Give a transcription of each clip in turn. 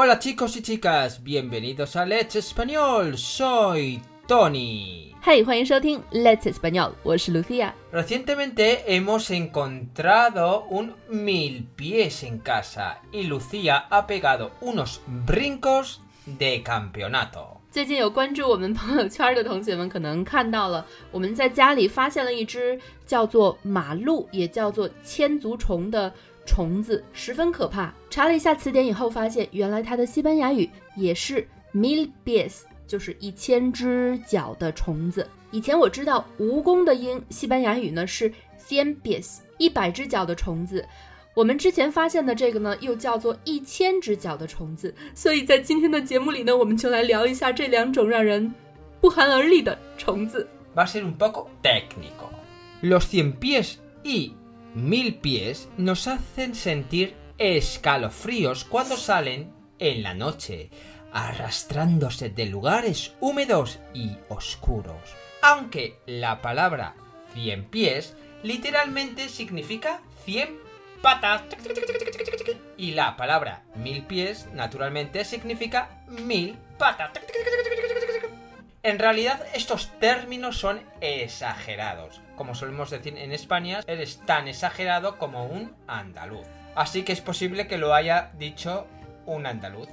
Hola chicos y chicas, bienvenidos a Let's Español. Soy Tony. Hey, 欢迎收听 Let's Español，我是 Lucia。 Recientemente hemos encontrado un mil pies en casa y Lucía ha pegado unos brincos de campeonato. 最近有关注我们朋友圈的同学们，可能看到了我们在家里发现了一只叫做马鹿，也叫做千足虫的 虫子，十分可怕。查了一下词典以后，发现原来它的西班牙语也是 mil pies，就是一千只脚的虫子。以前我知道蜈蚣的音西班牙语呢是 cien pies，一百只脚的虫子。我们之前发现的这个呢，又叫做一千只脚的虫子，所以在今天的节目里呢，我们就来聊一下这两种让人不寒而栗的虫子。Va a ser un poco técnico. Los cien pies y mil pies nos hacen sentir escalofríos cuando salen en la noche, arrastrándose de lugares húmedos y oscuros. Aunque la palabra cien pies literalmente significa cien patas. Y la palabra mil pies naturalmente significa mil patas. En realidad estos términos son exagerados. Como solemos decir en España, eres tan exagerado como un andaluz. Así que es posible que lo haya dicho un andaluz.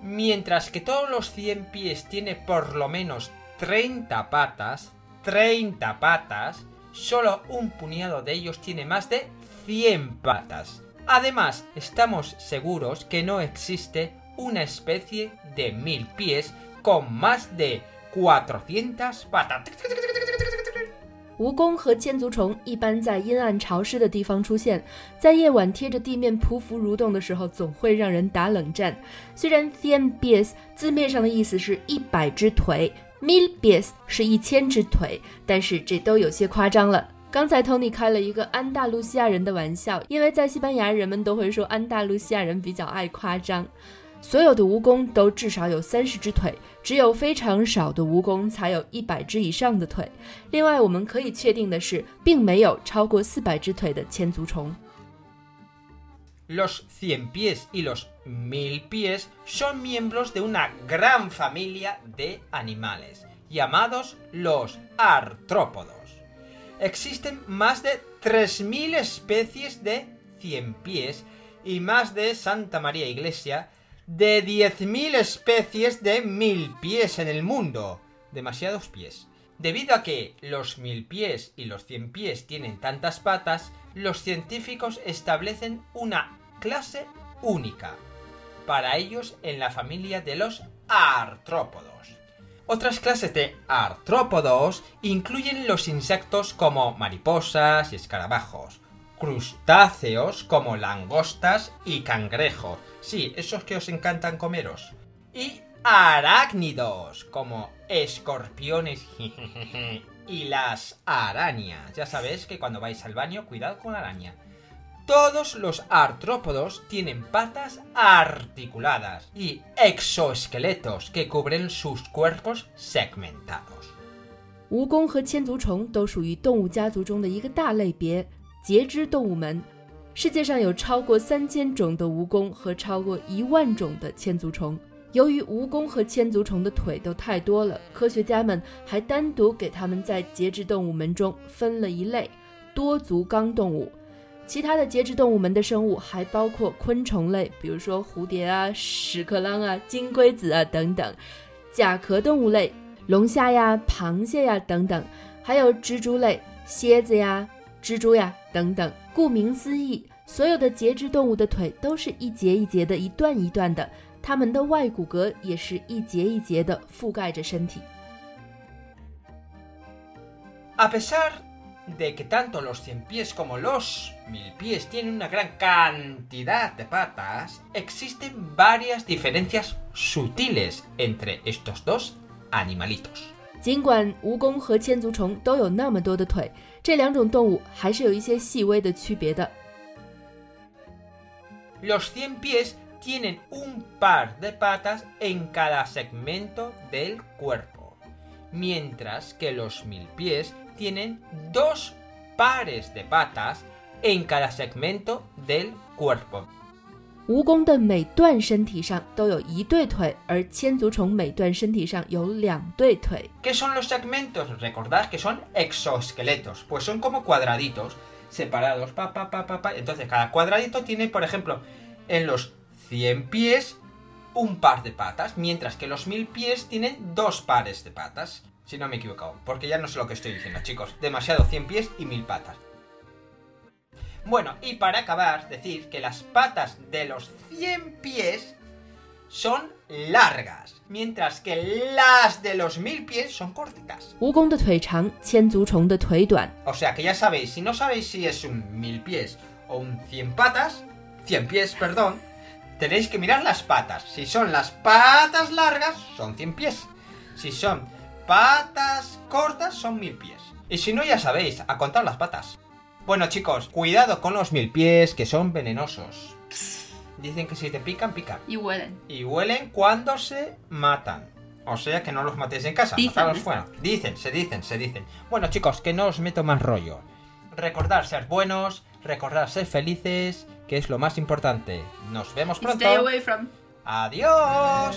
Mientras que todos los 100 pies tiene por lo menos 30 patas, 30 patas, solo un puñado de ellos tiene más de 100 patas. Además, estamos seguros que no existe una especie de mil pies con más de 4000蜈蚣和千足虫一般在阴暗潮湿的地方出现，在夜晚贴着地面匍匐蠕动的时候，总会让人打冷战。虽然 c i e n b i e s 字面上的意思是一百只腿 m i l b i e s 是一千只腿，但是这都有些夸张了。刚才 Tony 开了一个安大陆西亚人的玩笑，因为在西班牙人们都会说安大陆西亚人比较爱夸张。所有的蜈蚣都至少有三十只腿，只有非常少的蜈蚣才有一百只以上的腿。另外，我们可以确定的是，并没有超过四百只腿的千足虫。 Los cien pies y los mil pies son miembros de una gran familia de animales, llamados los artrópodos. Existen más de 3.000 especies de cien pies y más de Santa María Iglesia de 10.000 especies de mil pies en el mundo. Demasiados pies. Debido a que los mil pies y los cien pies tienen tantas patas, los científicos establecen una clase única para ellos en la familia de los artrópodos. Otras clases de artrópodos incluyen los insectos como mariposas y escarabajos, crustáceos como langostas y cangrejos, sí, esos que os encantan comeros, y arácnidos como escorpiones y las arañas. Ya sabéis que cuando vais al baño, cuidado con la araña. Todos los artrópodos tienen patas articuladas y exoesqueletos que cubren sus cuerpos segmentados. 蜈蚣和千足虫都属于动物家族中的一个大类别—— 节肢动物门。世界上有超过三千种的蜈蚣和超过一万种的千足虫。由于蜈蚣和千足虫的腿都太多了，科学家们还单独给它们在节肢动物门中分了一类——多足纲动物。其他的节肢动物门的生物还包括昆虫类，比如说蝴蝶啊、屎壳郎啊、金龟子啊等等；甲壳动物类，龙虾呀、螃蟹呀等等；还有蜘蛛类，蝎子呀、蜘蛛呀等等。顾名思义，所有的节肢动物的腿都是一节一节的、一段一段的，它们的外骨骼也是一节一节的覆盖着身体。A pesar de que tanto los cien pies como los mil pies tienen una gran cantidad de patas, existen varias diferencias sutiles entre estos dos animalitos. 尽管蜈蚣和千足虫都有那么多的腿，这两种动物还是有一些细微的区别的。 Los cien pies tienen un par de patas en cada segmento del cuerpo, mientras que los mil pies tienen dos pares de patas en cada segmento del cuerpo. 蜈蚣的每段身体上都有一对腿，而千足虫每段身体上有两对腿。 ¿Qué son los segmentos? Recordad que son exoesqueletos, pues son como cuadraditos separados, pa, pa, pa, pa, pa. Entonces cada cuadradito tiene, por ejemplo, en los 100 pies un par de patas, mientras que los 1000 pies tienen dos pares de patas. Si no me he equivocado, porque ya no sé lo que estoy diciendo, chicos. Demasiado 100 pies y 1000 patas. Bueno, y para acabar, decir que las patas de los 100 pies son largas, mientras que las de los mil pies son cortitas. O sea que ya sabéis, si no sabéis si es un mil pies o un cien patas, cien pies, perdón, tenéis que mirar las patas. Si son las patas largas, son cien pies. Si son patas cortas, son mil pies. Y si no, ya sabéis, a contar las patas. Bueno chicos, cuidado con los mil pies que son venenosos. Dicen que si te pican, pican. Y huelen. Y huelen cuando se matan. O sea que no los matéis en casa, Dicen, ¿eh? fuera. Dicen, se dicen, se dicen. Bueno chicos, que no os meto más rollo. Recordad ser buenos, recordad ser felices, que es lo más importante. Nos vemos pronto. stay away from. Adiós.